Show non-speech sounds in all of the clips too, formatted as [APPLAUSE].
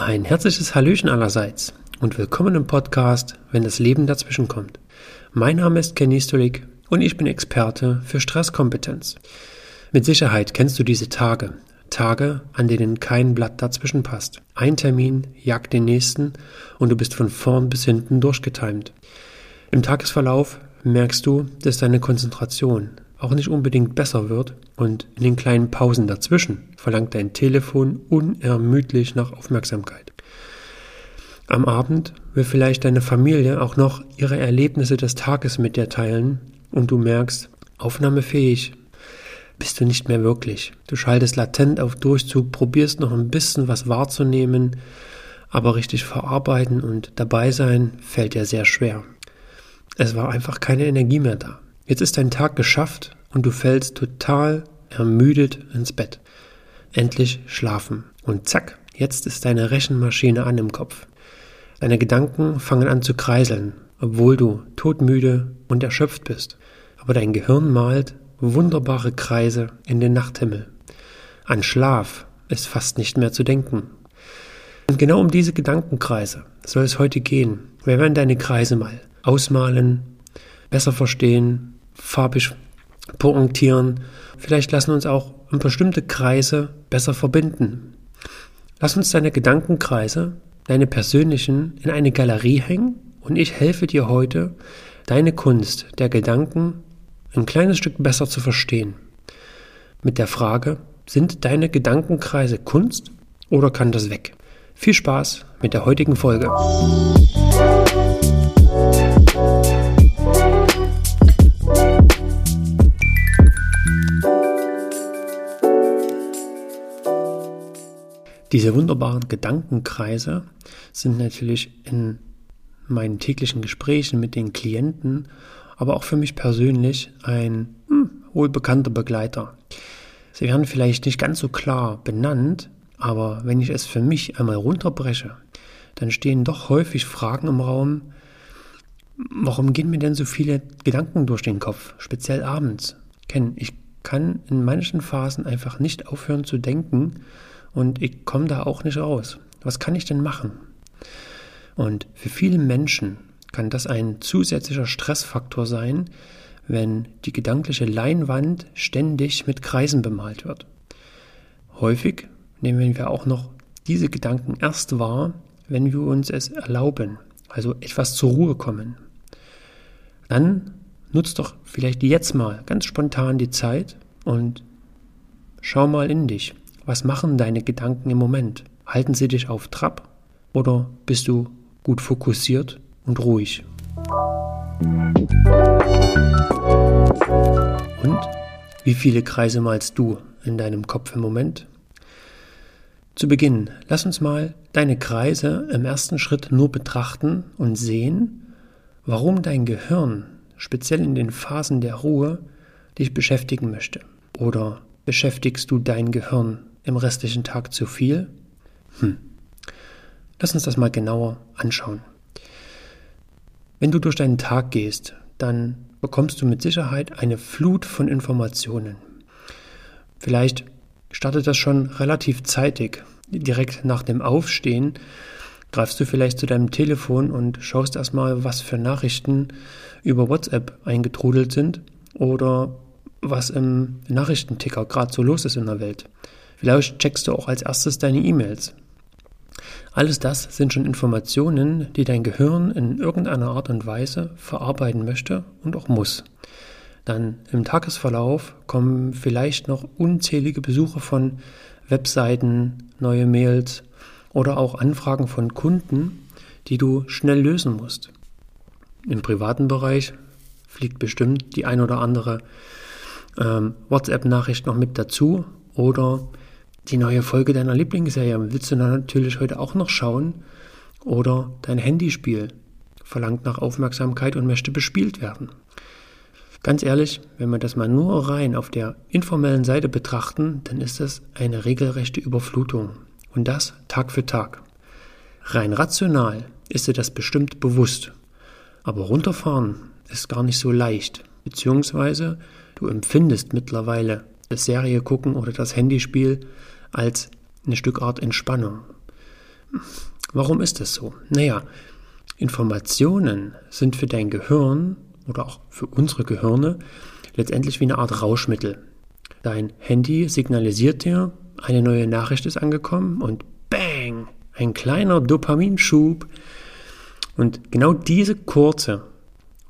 Ein herzliches Hallöchen allerseits und willkommen im Podcast, wenn das Leben dazwischen kommt. Mein Name ist Kenny Stolik und ich bin Experte für Stresskompetenz. Mit Sicherheit kennst du diese Tage, Tage, an denen kein Blatt dazwischen passt. Ein Termin jagt den nächsten und du bist von vorn bis hinten durchgetimt. Im Tagesverlauf merkst du, dass deine Konzentration auch nicht unbedingt besser wird und in den kleinen Pausen dazwischen verlangt dein Telefon unermüdlich nach Aufmerksamkeit. Am Abend will vielleicht deine Familie auch noch ihre Erlebnisse des Tages mit dir teilen und du merkst, aufnahmefähig bist du nicht mehr wirklich. Du schaltest latent auf Durchzug, probierst noch ein bisschen was wahrzunehmen, aber richtig verarbeiten und dabei sein fällt dir sehr schwer. Es war einfach keine Energie mehr da. Jetzt ist dein Tag geschafft und du fällst total ermüdet ins Bett. Endlich schlafen. Und zack, jetzt ist deine Rechenmaschine an im Kopf. Deine Gedanken fangen an zu kreiseln, obwohl du todmüde und erschöpft bist. Aber dein Gehirn malt wunderbare Kreise in den Nachthimmel. An Schlaf ist fast nicht mehr zu denken. Und genau um diese Gedankenkreise soll es heute gehen. Wir werden deine Kreise mal ausmalen, besser verstehen farbig pointieren. Vielleicht lassen uns auch bestimmte Kreise besser verbinden. Lass uns deine Gedankenkreise, deine persönlichen, in eine Galerie hängen und ich helfe dir heute, deine Kunst der Gedanken ein kleines Stück besser zu verstehen. Mit der Frage, sind deine Gedankenkreise Kunst oder kann das weg? Viel Spaß mit der heutigen Folge. Diese wunderbaren Gedankenkreise sind natürlich in meinen täglichen Gesprächen mit den Klienten, aber auch für mich persönlich ein hm, wohlbekannter Begleiter. Sie werden vielleicht nicht ganz so klar benannt, aber wenn ich es für mich einmal runterbreche, dann stehen doch häufig Fragen im Raum, warum gehen mir denn so viele Gedanken durch den Kopf, speziell abends? Ken, ich kann in manchen Phasen einfach nicht aufhören zu denken und ich komme da auch nicht raus. Was kann ich denn machen? Und für viele Menschen kann das ein zusätzlicher Stressfaktor sein, wenn die gedankliche Leinwand ständig mit Kreisen bemalt wird. Häufig nehmen wir auch noch diese Gedanken erst wahr, wenn wir uns es erlauben, also etwas zur Ruhe kommen. Dann nutzt doch vielleicht jetzt mal ganz spontan die Zeit und schau mal in dich. Was machen deine Gedanken im Moment? Halten sie dich auf Trab oder bist du gut fokussiert und ruhig? Und wie viele Kreise malst du in deinem Kopf im Moment? Zu Beginn, lass uns mal deine Kreise im ersten Schritt nur betrachten und sehen, warum dein Gehirn, speziell in den Phasen der Ruhe, dich beschäftigen möchte. Oder beschäftigst du dein Gehirn im restlichen Tag zu viel? Hm. Lass uns das mal genauer anschauen. Wenn du durch deinen Tag gehst, dann bekommst du mit Sicherheit eine Flut von Informationen. Vielleicht startet das schon relativ zeitig. Direkt nach dem Aufstehen greifst du vielleicht zu deinem Telefon und schaust erstmal, was für Nachrichten über WhatsApp eingetrudelt sind oder was im Nachrichtenticker gerade so los ist in der Welt. Vielleicht checkst du auch als erstes deine E-Mails. Alles das sind schon Informationen, die dein Gehirn in irgendeiner Art und Weise verarbeiten möchte und auch muss. Dann im Tagesverlauf kommen vielleicht noch unzählige Besuche von Webseiten, neue Mails oder auch Anfragen von Kunden, die du schnell lösen musst. Im privaten Bereich fliegt bestimmt die ein oder andere ähm, WhatsApp-Nachricht noch mit dazu oder die neue Folge deiner Lieblingsserie willst du natürlich heute auch noch schauen oder dein Handyspiel verlangt nach Aufmerksamkeit und möchte bespielt werden. Ganz ehrlich, wenn wir das mal nur rein auf der informellen Seite betrachten, dann ist das eine regelrechte Überflutung. Und das Tag für Tag. Rein rational ist dir das bestimmt bewusst. Aber runterfahren ist gar nicht so leicht. Beziehungsweise du empfindest mittlerweile das Serie gucken oder das Handyspiel als eine Stück Art Entspannung. Warum ist das so? Naja, Informationen sind für dein Gehirn oder auch für unsere Gehirne letztendlich wie eine Art Rauschmittel. Dein Handy signalisiert dir, eine neue Nachricht ist angekommen und bang, ein kleiner Dopaminschub. Und genau diese kurze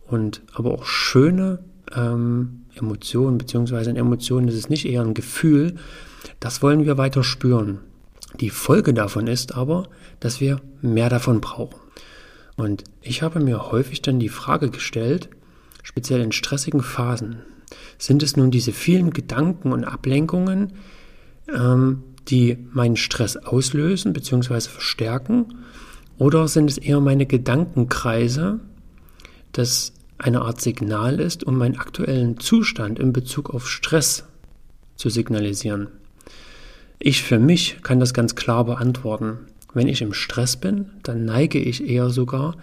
und aber auch schöne ähm, Emotion, beziehungsweise eine Emotion, das ist nicht eher ein Gefühl, das wollen wir weiter spüren. Die Folge davon ist aber, dass wir mehr davon brauchen. Und ich habe mir häufig dann die Frage gestellt, speziell in stressigen Phasen, sind es nun diese vielen Gedanken und Ablenkungen, ähm, die meinen Stress auslösen bzw. verstärken, oder sind es eher meine Gedankenkreise, das eine Art Signal ist, um meinen aktuellen Zustand in Bezug auf Stress zu signalisieren? Ich für mich kann das ganz klar beantworten. Wenn ich im Stress bin, dann neige ich eher sogar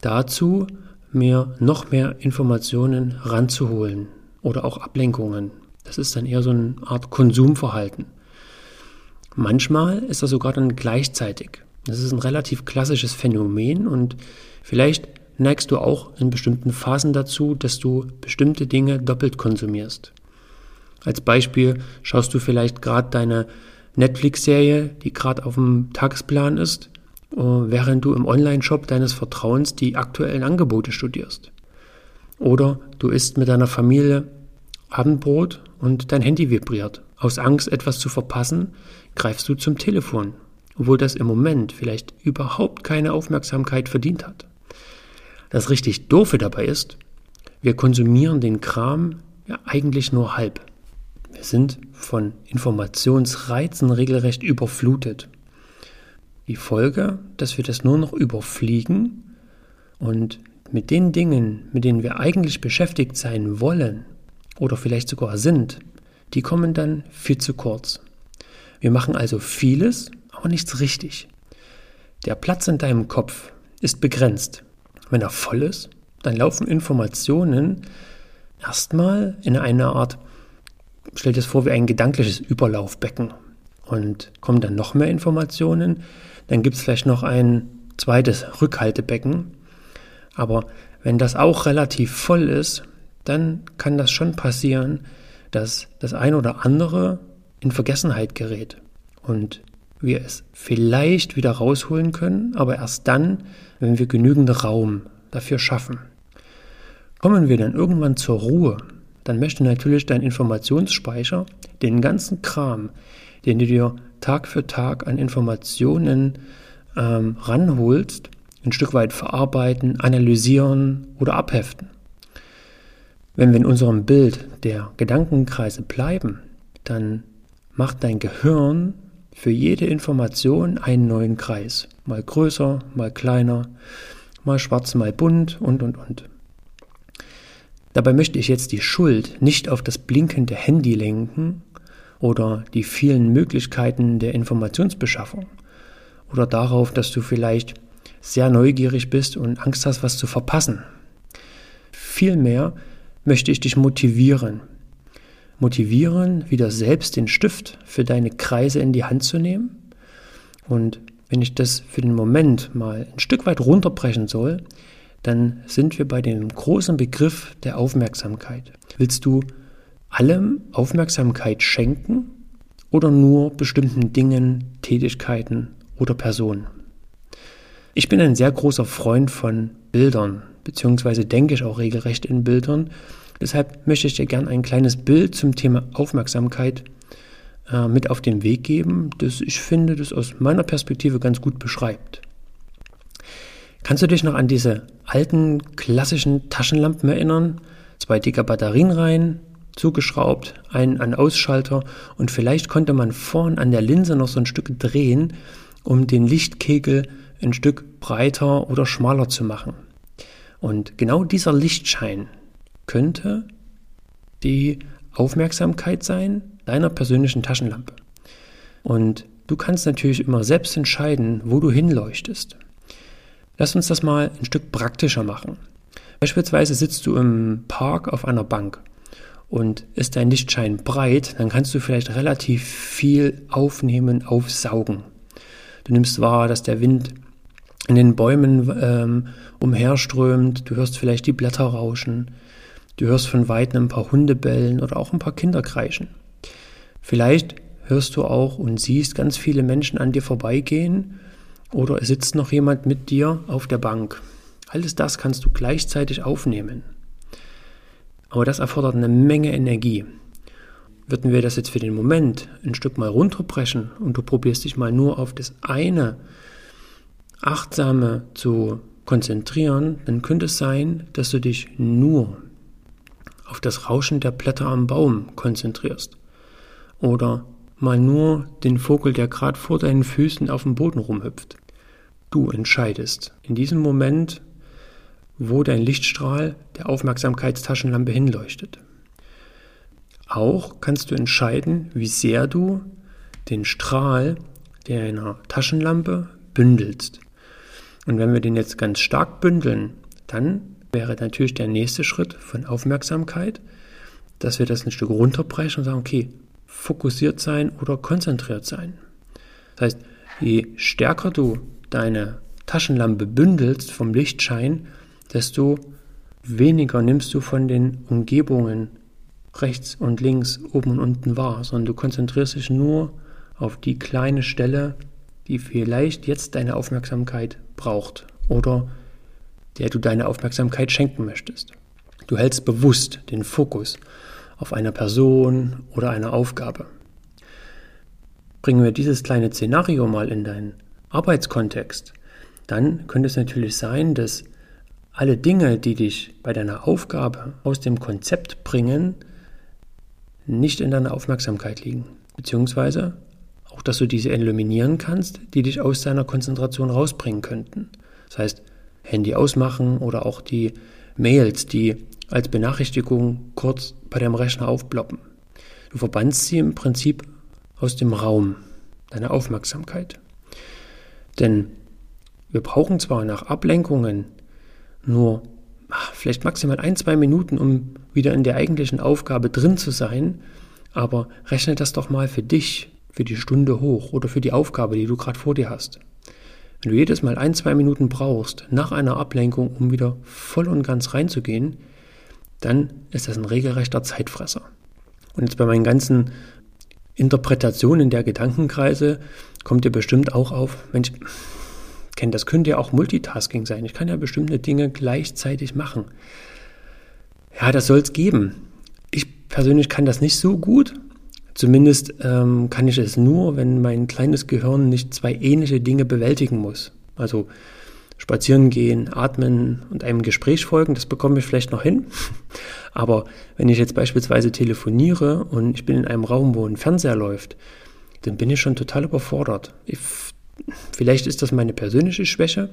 dazu, mir noch mehr Informationen ranzuholen oder auch Ablenkungen. Das ist dann eher so eine Art Konsumverhalten. Manchmal ist das sogar dann gleichzeitig. Das ist ein relativ klassisches Phänomen und vielleicht neigst du auch in bestimmten Phasen dazu, dass du bestimmte Dinge doppelt konsumierst. Als Beispiel schaust du vielleicht gerade deine Netflix-Serie, die gerade auf dem Tagesplan ist, äh, während du im Online-Shop deines Vertrauens die aktuellen Angebote studierst. Oder du isst mit deiner Familie Abendbrot und dein Handy vibriert. Aus Angst, etwas zu verpassen, greifst du zum Telefon, obwohl das im Moment vielleicht überhaupt keine Aufmerksamkeit verdient hat. Das richtig Doofe dabei ist, wir konsumieren den Kram ja eigentlich nur halb. Wir sind von Informationsreizen regelrecht überflutet. Die Folge, dass wir das nur noch überfliegen und mit den Dingen, mit denen wir eigentlich beschäftigt sein wollen oder vielleicht sogar sind, die kommen dann viel zu kurz. Wir machen also vieles, aber nichts richtig. Der Platz in deinem Kopf ist begrenzt. Wenn er voll ist, dann laufen Informationen erstmal in eine Art stell dir das vor wie ein gedankliches Überlaufbecken und kommen dann noch mehr Informationen. Dann gibt es vielleicht noch ein zweites Rückhaltebecken. Aber wenn das auch relativ voll ist, dann kann das schon passieren, dass das eine oder andere in Vergessenheit gerät und wir es vielleicht wieder rausholen können, aber erst dann, wenn wir genügend Raum dafür schaffen. Kommen wir dann irgendwann zur Ruhe dann möchte natürlich dein Informationsspeicher den ganzen Kram, den du dir Tag für Tag an Informationen ähm, ranholst, ein Stück weit verarbeiten, analysieren oder abheften. Wenn wir in unserem Bild der Gedankenkreise bleiben, dann macht dein Gehirn für jede Information einen neuen Kreis. Mal größer, mal kleiner, mal schwarz, mal bunt und, und, und. Dabei möchte ich jetzt die Schuld nicht auf das blinkende Handy lenken oder die vielen Möglichkeiten der Informationsbeschaffung oder darauf, dass du vielleicht sehr neugierig bist und Angst hast, was zu verpassen. Vielmehr möchte ich dich motivieren. Motivieren, wieder selbst den Stift für deine Kreise in die Hand zu nehmen. Und wenn ich das für den Moment mal ein Stück weit runterbrechen soll, dann sind wir bei dem großen Begriff der Aufmerksamkeit. Willst du allem Aufmerksamkeit schenken oder nur bestimmten Dingen, Tätigkeiten oder Personen? Ich bin ein sehr großer Freund von Bildern, beziehungsweise denke ich auch regelrecht in Bildern. Deshalb möchte ich dir gerne ein kleines Bild zum Thema Aufmerksamkeit äh, mit auf den Weg geben, das ich finde, das aus meiner Perspektive ganz gut beschreibt. Kannst du dich noch an diese alten klassischen Taschenlampen erinnern? Zwei dicke Batterien rein, zugeschraubt, einen an Ausschalter und vielleicht konnte man vorn an der Linse noch so ein Stück drehen, um den Lichtkegel ein Stück breiter oder schmaler zu machen. Und genau dieser Lichtschein könnte die Aufmerksamkeit sein deiner persönlichen Taschenlampe. Und du kannst natürlich immer selbst entscheiden, wo du hinleuchtest. Lass uns das mal ein Stück praktischer machen. Beispielsweise sitzt du im Park auf einer Bank und ist dein Lichtschein breit, dann kannst du vielleicht relativ viel aufnehmen, aufsaugen. Du nimmst wahr, dass der Wind in den Bäumen ähm, umherströmt. Du hörst vielleicht die Blätter rauschen. Du hörst von weitem ein paar Hunde bellen oder auch ein paar Kinder kreischen. Vielleicht hörst du auch und siehst ganz viele Menschen an dir vorbeigehen oder es sitzt noch jemand mit dir auf der Bank. Alles das kannst du gleichzeitig aufnehmen. Aber das erfordert eine Menge Energie. Würden wir das jetzt für den Moment ein Stück mal runterbrechen und du probierst dich mal nur auf das eine Achtsame zu konzentrieren, dann könnte es sein, dass du dich nur auf das Rauschen der Blätter am Baum konzentrierst. Oder mal nur den Vogel, der gerade vor deinen Füßen auf dem Boden rumhüpft. Du entscheidest in diesem Moment, wo dein Lichtstrahl der Aufmerksamkeitstaschenlampe hinleuchtet. Auch kannst du entscheiden, wie sehr du den Strahl deiner Taschenlampe bündelst. Und wenn wir den jetzt ganz stark bündeln, dann wäre natürlich der nächste Schritt von Aufmerksamkeit, dass wir das ein Stück runterbrechen und sagen, okay, fokussiert sein oder konzentriert sein. Das heißt, je stärker du deine Taschenlampe bündelst vom Lichtschein, desto weniger nimmst du von den Umgebungen rechts und links, oben und unten wahr, sondern du konzentrierst dich nur auf die kleine Stelle, die vielleicht jetzt deine Aufmerksamkeit braucht oder der du deine Aufmerksamkeit schenken möchtest. Du hältst bewusst den Fokus auf einer Person oder einer Aufgabe. Bringen wir dieses kleine Szenario mal in deinen Arbeitskontext, dann könnte es natürlich sein, dass alle Dinge, die dich bei deiner Aufgabe aus dem Konzept bringen, nicht in deiner Aufmerksamkeit liegen. Beziehungsweise auch, dass du diese eliminieren kannst, die dich aus deiner Konzentration rausbringen könnten. Das heißt, Handy ausmachen oder auch die Mails, die als Benachrichtigung kurz bei deinem Rechner aufploppen. Du verbannst sie im Prinzip aus dem Raum, deiner Aufmerksamkeit. Denn wir brauchen zwar nach Ablenkungen nur ach, vielleicht maximal ein, zwei Minuten, um wieder in der eigentlichen Aufgabe drin zu sein, aber rechne das doch mal für dich, für die Stunde hoch oder für die Aufgabe, die du gerade vor dir hast. Wenn du jedes Mal ein, zwei Minuten brauchst nach einer Ablenkung, um wieder voll und ganz reinzugehen, dann ist das ein regelrechter Zeitfresser. Und jetzt bei meinen ganzen Interpretationen der Gedankenkreise kommt dir bestimmt auch auf, Mensch, Ken, das könnte ja auch Multitasking sein. Ich kann ja bestimmte Dinge gleichzeitig machen. Ja, das soll es geben. Ich persönlich kann das nicht so gut. Zumindest ähm, kann ich es nur, wenn mein kleines Gehirn nicht zwei ähnliche Dinge bewältigen muss. Also spazieren gehen, atmen und einem Gespräch folgen, das bekomme ich vielleicht noch hin. [LAUGHS] Aber wenn ich jetzt beispielsweise telefoniere und ich bin in einem Raum, wo ein Fernseher läuft, dann bin ich schon total überfordert. Ich, vielleicht ist das meine persönliche Schwäche,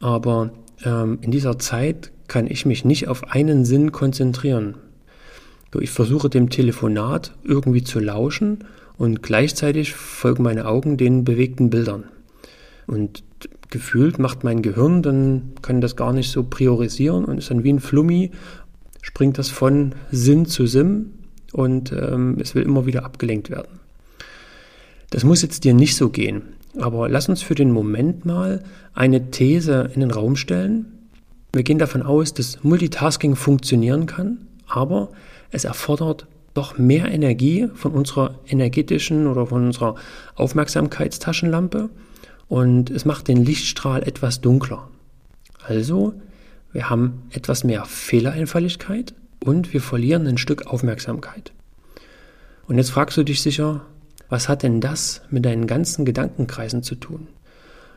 aber ähm, in dieser Zeit kann ich mich nicht auf einen Sinn konzentrieren. Ich versuche dem Telefonat irgendwie zu lauschen und gleichzeitig folgen meine Augen den bewegten Bildern. Und gefühlt macht mein Gehirn, dann kann das gar nicht so priorisieren und ist dann wie ein Flummi, springt das von Sinn zu Sim und ähm, es will immer wieder abgelenkt werden. Das muss jetzt dir nicht so gehen, aber lass uns für den Moment mal eine These in den Raum stellen. Wir gehen davon aus, dass Multitasking funktionieren kann, aber es erfordert doch mehr Energie von unserer energetischen oder von unserer Aufmerksamkeitstaschenlampe und es macht den Lichtstrahl etwas dunkler. Also, wir haben etwas mehr Fehlereinfälligkeit und wir verlieren ein Stück Aufmerksamkeit. Und jetzt fragst du dich sicher, was hat denn das mit deinen ganzen Gedankenkreisen zu tun?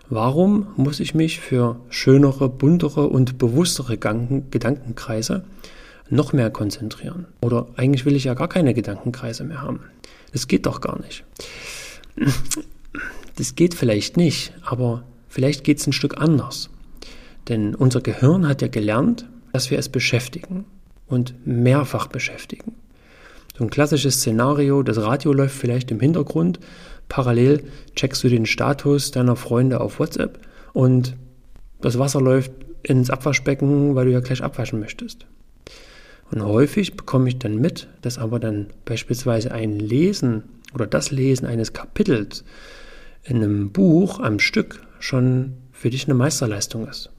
Warum muss ich mich für schönere, buntere und bewusstere Gedankenkreise noch mehr konzentrieren? Oder eigentlich will ich ja gar keine Gedankenkreise mehr haben. Das geht doch gar nicht. Das geht vielleicht nicht, aber vielleicht geht es ein Stück anders. Denn unser Gehirn hat ja gelernt, dass wir es beschäftigen und mehrfach beschäftigen. So ein klassisches Szenario, das Radio läuft vielleicht im Hintergrund, parallel checkst du den Status deiner Freunde auf WhatsApp und das Wasser läuft ins Abwaschbecken, weil du ja gleich abwaschen möchtest. Und häufig bekomme ich dann mit, dass aber dann beispielsweise ein Lesen oder das Lesen eines Kapitels in einem Buch am Stück schon für dich eine Meisterleistung ist.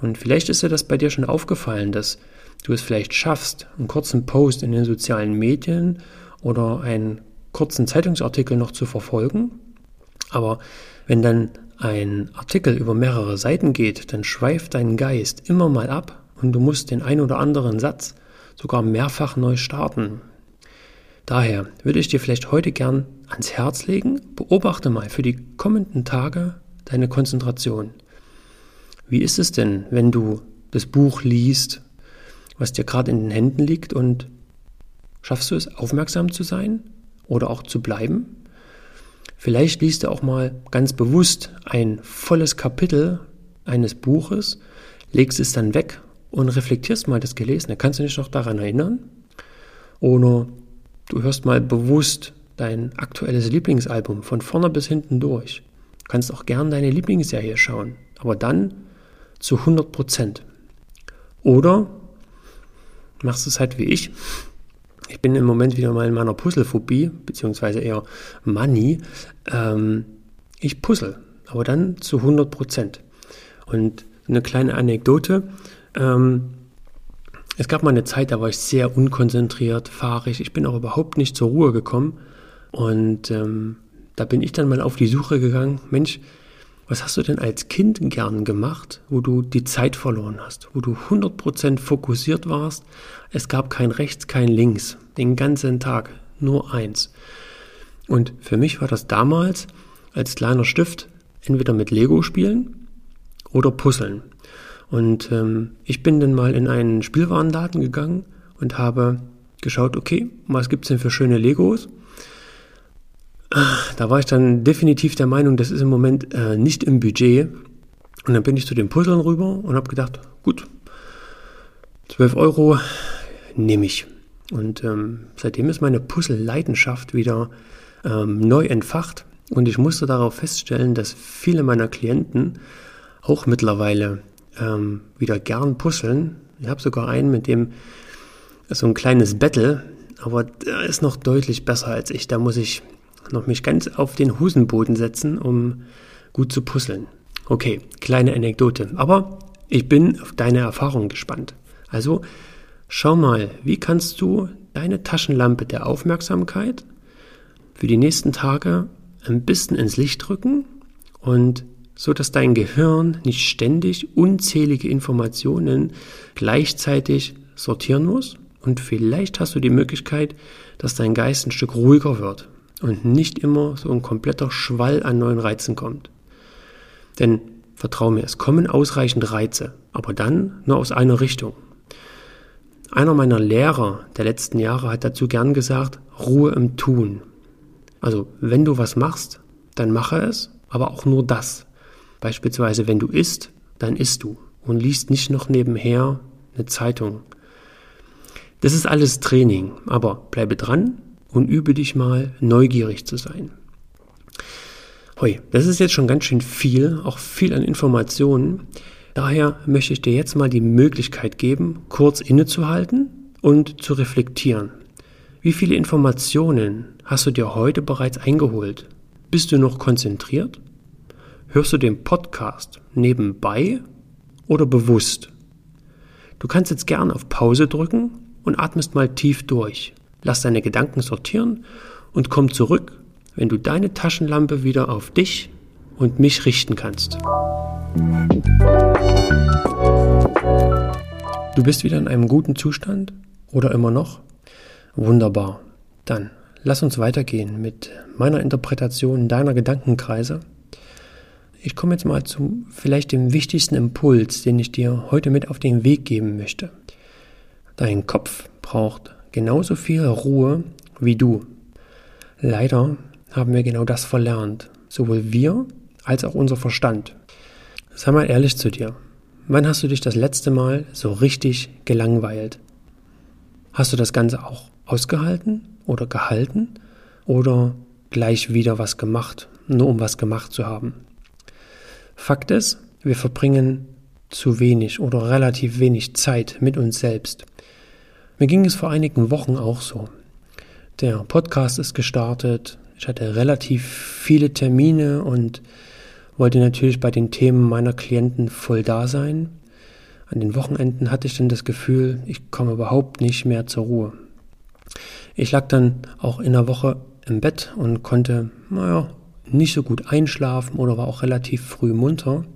Und vielleicht ist dir das bei dir schon aufgefallen, dass du es vielleicht schaffst, einen kurzen Post in den sozialen Medien oder einen kurzen Zeitungsartikel noch zu verfolgen. Aber wenn dann ein Artikel über mehrere Seiten geht, dann schweift dein Geist immer mal ab und du musst den ein oder anderen Satz sogar mehrfach neu starten. Daher würde ich dir vielleicht heute gern ans Herz legen, beobachte mal für die kommenden Tage deine Konzentration. Wie ist es denn, wenn du das Buch liest, was dir gerade in den Händen liegt und schaffst du es, aufmerksam zu sein oder auch zu bleiben? Vielleicht liest du auch mal ganz bewusst ein volles Kapitel eines Buches, legst es dann weg und reflektierst mal das Gelesene. Kannst du dich noch daran erinnern? Oder du hörst mal bewusst dein aktuelles Lieblingsalbum von vorne bis hinten durch. Du kannst auch gern deine Lieblingsserie schauen, aber dann zu 100 Prozent. Oder machst du es halt wie ich ich bin im Moment wieder mal in meiner Puzzlephobie, beziehungsweise eher Money. Ähm, ich puzzle, aber dann zu 100 Prozent. Und eine kleine Anekdote. Ähm, es gab mal eine Zeit, da war ich sehr unkonzentriert, fahrig. Ich bin auch überhaupt nicht zur Ruhe gekommen. Und ähm, da bin ich dann mal auf die Suche gegangen. Mensch, was hast du denn als Kind gern gemacht, wo du die Zeit verloren hast, wo du 100% fokussiert warst? Es gab kein Rechts, kein Links, den ganzen Tag, nur eins. Und für mich war das damals als kleiner Stift entweder mit Lego spielen oder Puzzeln. Und ähm, ich bin dann mal in einen Spielwarenladen gegangen und habe geschaut, okay, was gibt's denn für schöne Legos? Da war ich dann definitiv der Meinung, das ist im Moment äh, nicht im Budget. Und dann bin ich zu den Puzzeln rüber und habe gedacht, gut, 12 Euro nehme ich. Und ähm, seitdem ist meine Puzzle-Leidenschaft wieder ähm, neu entfacht. Und ich musste darauf feststellen, dass viele meiner Klienten auch mittlerweile ähm, wieder gern puzzeln. Ich habe sogar einen, mit dem so ein kleines Battle, aber der ist noch deutlich besser als ich. Da muss ich noch mich ganz auf den Hosenboden setzen, um gut zu puzzeln. Okay, kleine Anekdote. Aber ich bin auf deine Erfahrung gespannt. Also schau mal, wie kannst du deine Taschenlampe der Aufmerksamkeit für die nächsten Tage ein bisschen ins Licht drücken und so dass dein Gehirn nicht ständig unzählige Informationen gleichzeitig sortieren muss und vielleicht hast du die Möglichkeit, dass dein Geist ein Stück ruhiger wird und nicht immer so ein kompletter Schwall an neuen Reizen kommt. Denn vertrau mir, es kommen ausreichend Reize, aber dann nur aus einer Richtung. Einer meiner Lehrer der letzten Jahre hat dazu gern gesagt, Ruhe im Tun. Also, wenn du was machst, dann mache es, aber auch nur das. Beispielsweise, wenn du isst, dann isst du und liest nicht noch nebenher eine Zeitung. Das ist alles Training, aber bleibe dran, und übe dich mal, neugierig zu sein. Hoi, das ist jetzt schon ganz schön viel, auch viel an Informationen. Daher möchte ich dir jetzt mal die Möglichkeit geben, kurz innezuhalten und zu reflektieren. Wie viele Informationen hast du dir heute bereits eingeholt? Bist du noch konzentriert? Hörst du den Podcast nebenbei oder bewusst? Du kannst jetzt gern auf Pause drücken und atmest mal tief durch. Lass deine Gedanken sortieren und komm zurück, wenn du deine Taschenlampe wieder auf dich und mich richten kannst. Du bist wieder in einem guten Zustand oder immer noch? Wunderbar. Dann lass uns weitergehen mit meiner Interpretation deiner Gedankenkreise. Ich komme jetzt mal zu vielleicht dem wichtigsten Impuls, den ich dir heute mit auf den Weg geben möchte. Dein Kopf braucht genauso viel Ruhe wie du. Leider haben wir genau das verlernt, sowohl wir als auch unser Verstand. Sei mal ehrlich zu dir. Wann hast du dich das letzte Mal so richtig gelangweilt? Hast du das Ganze auch ausgehalten oder gehalten oder gleich wieder was gemacht, nur um was gemacht zu haben? Fakt ist, wir verbringen zu wenig oder relativ wenig Zeit mit uns selbst. Mir ging es vor einigen Wochen auch so. Der Podcast ist gestartet, Ich hatte relativ viele Termine und wollte natürlich bei den Themen meiner Klienten voll da sein. An den Wochenenden hatte ich dann das Gefühl, ich komme überhaupt nicht mehr zur Ruhe. Ich lag dann auch in der Woche im Bett und konnte, naja, nicht so gut einschlafen oder war auch relativ früh munter.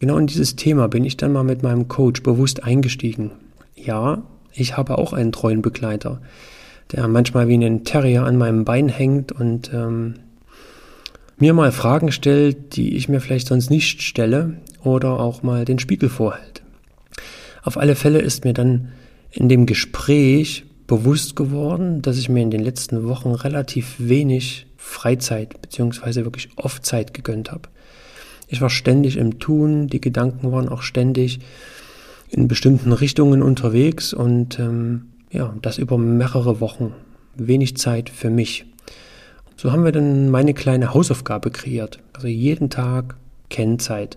Genau in dieses Thema bin ich dann mal mit meinem Coach bewusst eingestiegen. Ja, ich habe auch einen treuen Begleiter, der manchmal wie ein Terrier an meinem Bein hängt und ähm, mir mal Fragen stellt, die ich mir vielleicht sonst nicht stelle oder auch mal den Spiegel vorhält. Auf alle Fälle ist mir dann in dem Gespräch bewusst geworden, dass ich mir in den letzten Wochen relativ wenig Freizeit beziehungsweise wirklich oft Zeit gegönnt habe. Ich war ständig im Tun, die Gedanken waren auch ständig in bestimmten Richtungen unterwegs und ähm, ja, das über mehrere Wochen. Wenig Zeit für mich. So haben wir dann meine kleine Hausaufgabe kreiert. Also jeden Tag Kennzeit.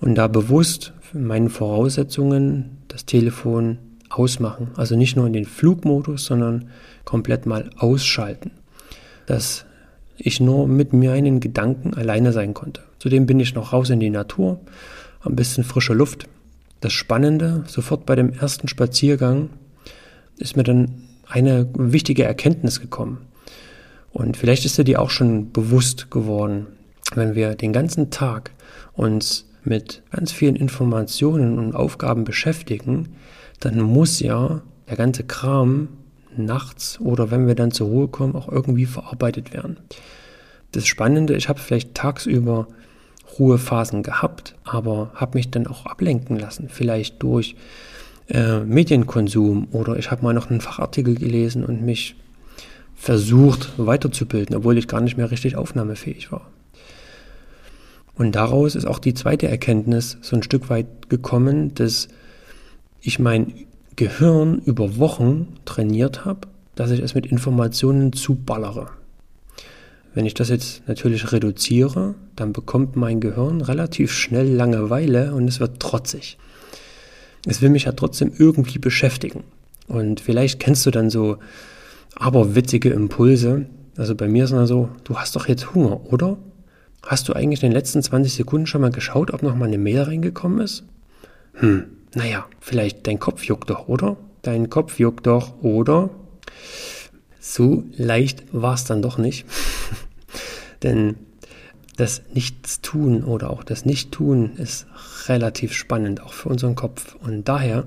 Und da bewusst meinen Voraussetzungen das Telefon ausmachen. Also nicht nur in den Flugmodus, sondern komplett mal ausschalten. Dass ich nur mit meinen Gedanken alleine sein konnte. Zudem bin ich noch raus in die Natur, ein bisschen frische Luft das Spannende, sofort bei dem ersten Spaziergang ist mir dann eine wichtige Erkenntnis gekommen. Und vielleicht ist dir die auch schon bewusst geworden, wenn wir den ganzen Tag uns mit ganz vielen Informationen und Aufgaben beschäftigen, dann muss ja der ganze Kram nachts oder wenn wir dann zur Ruhe kommen, auch irgendwie verarbeitet werden. Das Spannende, ich habe vielleicht tagsüber Ruhephasen gehabt, aber habe mich dann auch ablenken lassen, vielleicht durch äh, Medienkonsum oder ich habe mal noch einen Fachartikel gelesen und mich versucht weiterzubilden, obwohl ich gar nicht mehr richtig aufnahmefähig war. Und daraus ist auch die zweite Erkenntnis so ein Stück weit gekommen, dass ich mein Gehirn über Wochen trainiert habe, dass ich es mit Informationen zuballere. Wenn ich das jetzt natürlich reduziere, dann bekommt mein Gehirn relativ schnell Langeweile und es wird trotzig. Es will mich ja trotzdem irgendwie beschäftigen. Und vielleicht kennst du dann so aberwitzige Impulse. Also bei mir ist es so, du hast doch jetzt Hunger, oder? Hast du eigentlich in den letzten 20 Sekunden schon mal geschaut, ob noch mal eine Mail reingekommen ist? Hm, naja, vielleicht dein Kopf juckt doch, oder? Dein Kopf juckt doch, oder? So leicht war es dann doch nicht. [LAUGHS] Denn das Nichtstun oder auch das Nichttun ist relativ spannend, auch für unseren Kopf. Und daher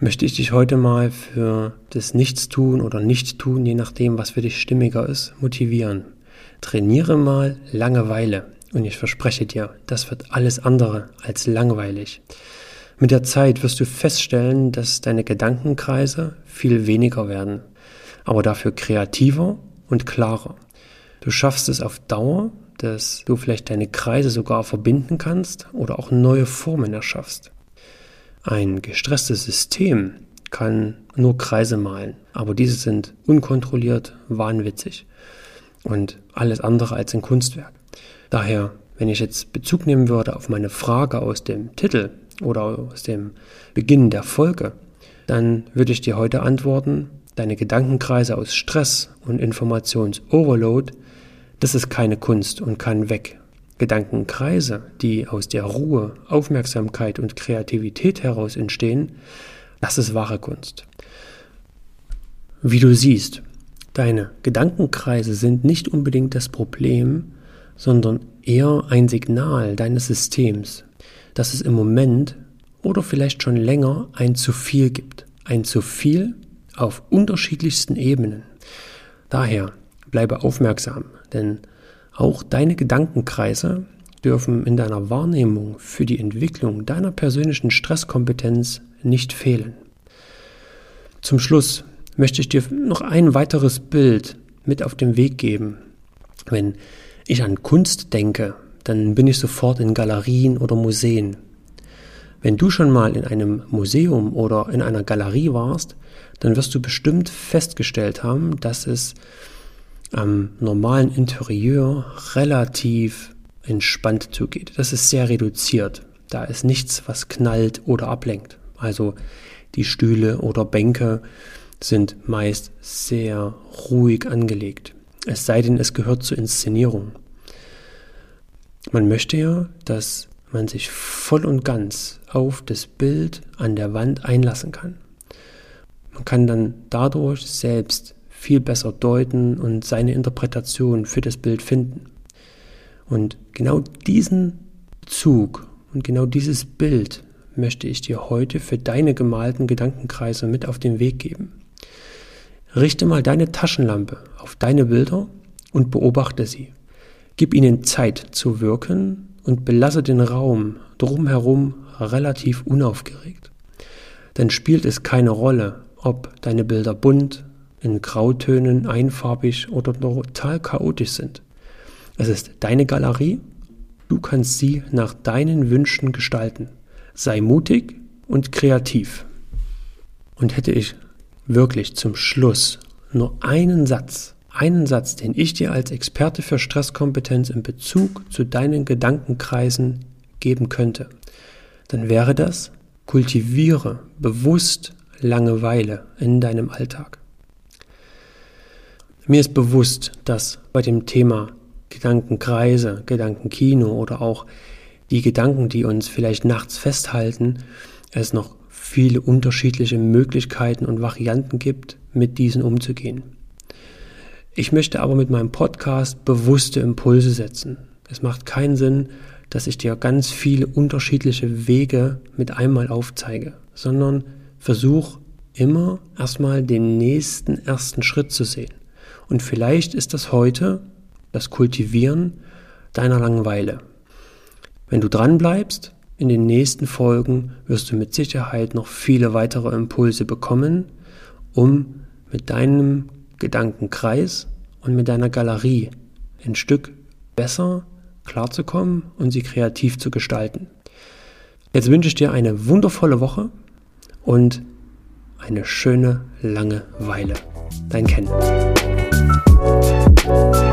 möchte ich dich heute mal für das Nichtstun oder Nichttun, je nachdem, was für dich stimmiger ist, motivieren. Trainiere mal Langeweile. Und ich verspreche dir, das wird alles andere als langweilig. Mit der Zeit wirst du feststellen, dass deine Gedankenkreise viel weniger werden, aber dafür kreativer und klarer. Du schaffst es auf Dauer, dass du vielleicht deine Kreise sogar verbinden kannst oder auch neue Formen erschaffst. Ein gestresstes System kann nur Kreise malen, aber diese sind unkontrolliert, wahnwitzig und alles andere als ein Kunstwerk. Daher, wenn ich jetzt Bezug nehmen würde auf meine Frage aus dem Titel oder aus dem Beginn der Folge, dann würde ich dir heute antworten, deine Gedankenkreise aus Stress und Informationsoverload das ist keine Kunst und kann weg. Gedankenkreise, die aus der Ruhe, Aufmerksamkeit und Kreativität heraus entstehen, das ist wahre Kunst. Wie du siehst, deine Gedankenkreise sind nicht unbedingt das Problem, sondern eher ein Signal deines Systems, dass es im Moment oder vielleicht schon länger ein zu viel gibt. Ein zu viel auf unterschiedlichsten Ebenen. Daher bleibe aufmerksam, denn auch deine Gedankenkreise dürfen in deiner Wahrnehmung für die Entwicklung deiner persönlichen Stresskompetenz nicht fehlen. Zum Schluss möchte ich dir noch ein weiteres Bild mit auf den Weg geben. Wenn ich an Kunst denke, dann bin ich sofort in Galerien oder Museen. Wenn du schon mal in einem Museum oder in einer Galerie warst, dann wirst du bestimmt festgestellt haben, dass es am normalen Interieur relativ entspannt zugeht. Das ist sehr reduziert. Da ist nichts, was knallt oder ablenkt. Also die Stühle oder Bänke sind meist sehr ruhig angelegt. Es sei denn, es gehört zur Inszenierung. Man möchte ja, dass man sich voll und ganz auf das Bild an der Wand einlassen kann. Man kann dann dadurch selbst viel besser deuten und seine Interpretation für das Bild finden. Und genau diesen Zug und genau dieses Bild möchte ich dir heute für deine gemalten Gedankenkreise mit auf den Weg geben. Richte mal deine Taschenlampe auf deine Bilder und beobachte sie. Gib ihnen Zeit zu wirken und belasse den Raum drumherum relativ unaufgeregt. Dann spielt es keine Rolle, ob deine Bilder bunt, in Grautönen, einfarbig oder total chaotisch sind. Es ist deine Galerie, du kannst sie nach deinen Wünschen gestalten. Sei mutig und kreativ. Und hätte ich wirklich zum Schluss nur einen Satz, einen Satz, den ich dir als Experte für Stresskompetenz in Bezug zu deinen Gedankenkreisen geben könnte, dann wäre das, kultiviere bewusst Langeweile in deinem Alltag. Mir ist bewusst, dass bei dem Thema Gedankenkreise, Gedankenkino oder auch die Gedanken, die uns vielleicht nachts festhalten, es noch viele unterschiedliche Möglichkeiten und Varianten gibt, mit diesen umzugehen. Ich möchte aber mit meinem Podcast bewusste Impulse setzen. Es macht keinen Sinn, dass ich dir ganz viele unterschiedliche Wege mit einmal aufzeige, sondern versuch immer erstmal den nächsten ersten Schritt zu sehen. Und vielleicht ist das heute das Kultivieren deiner Langeweile. Wenn du dran bleibst, in den nächsten Folgen wirst du mit Sicherheit noch viele weitere Impulse bekommen, um mit deinem Gedankenkreis und mit deiner Galerie ein Stück besser klarzukommen und sie kreativ zu gestalten. Jetzt wünsche ich dir eine wundervolle Woche und eine schöne lange Weile. Dein Ken. Bye.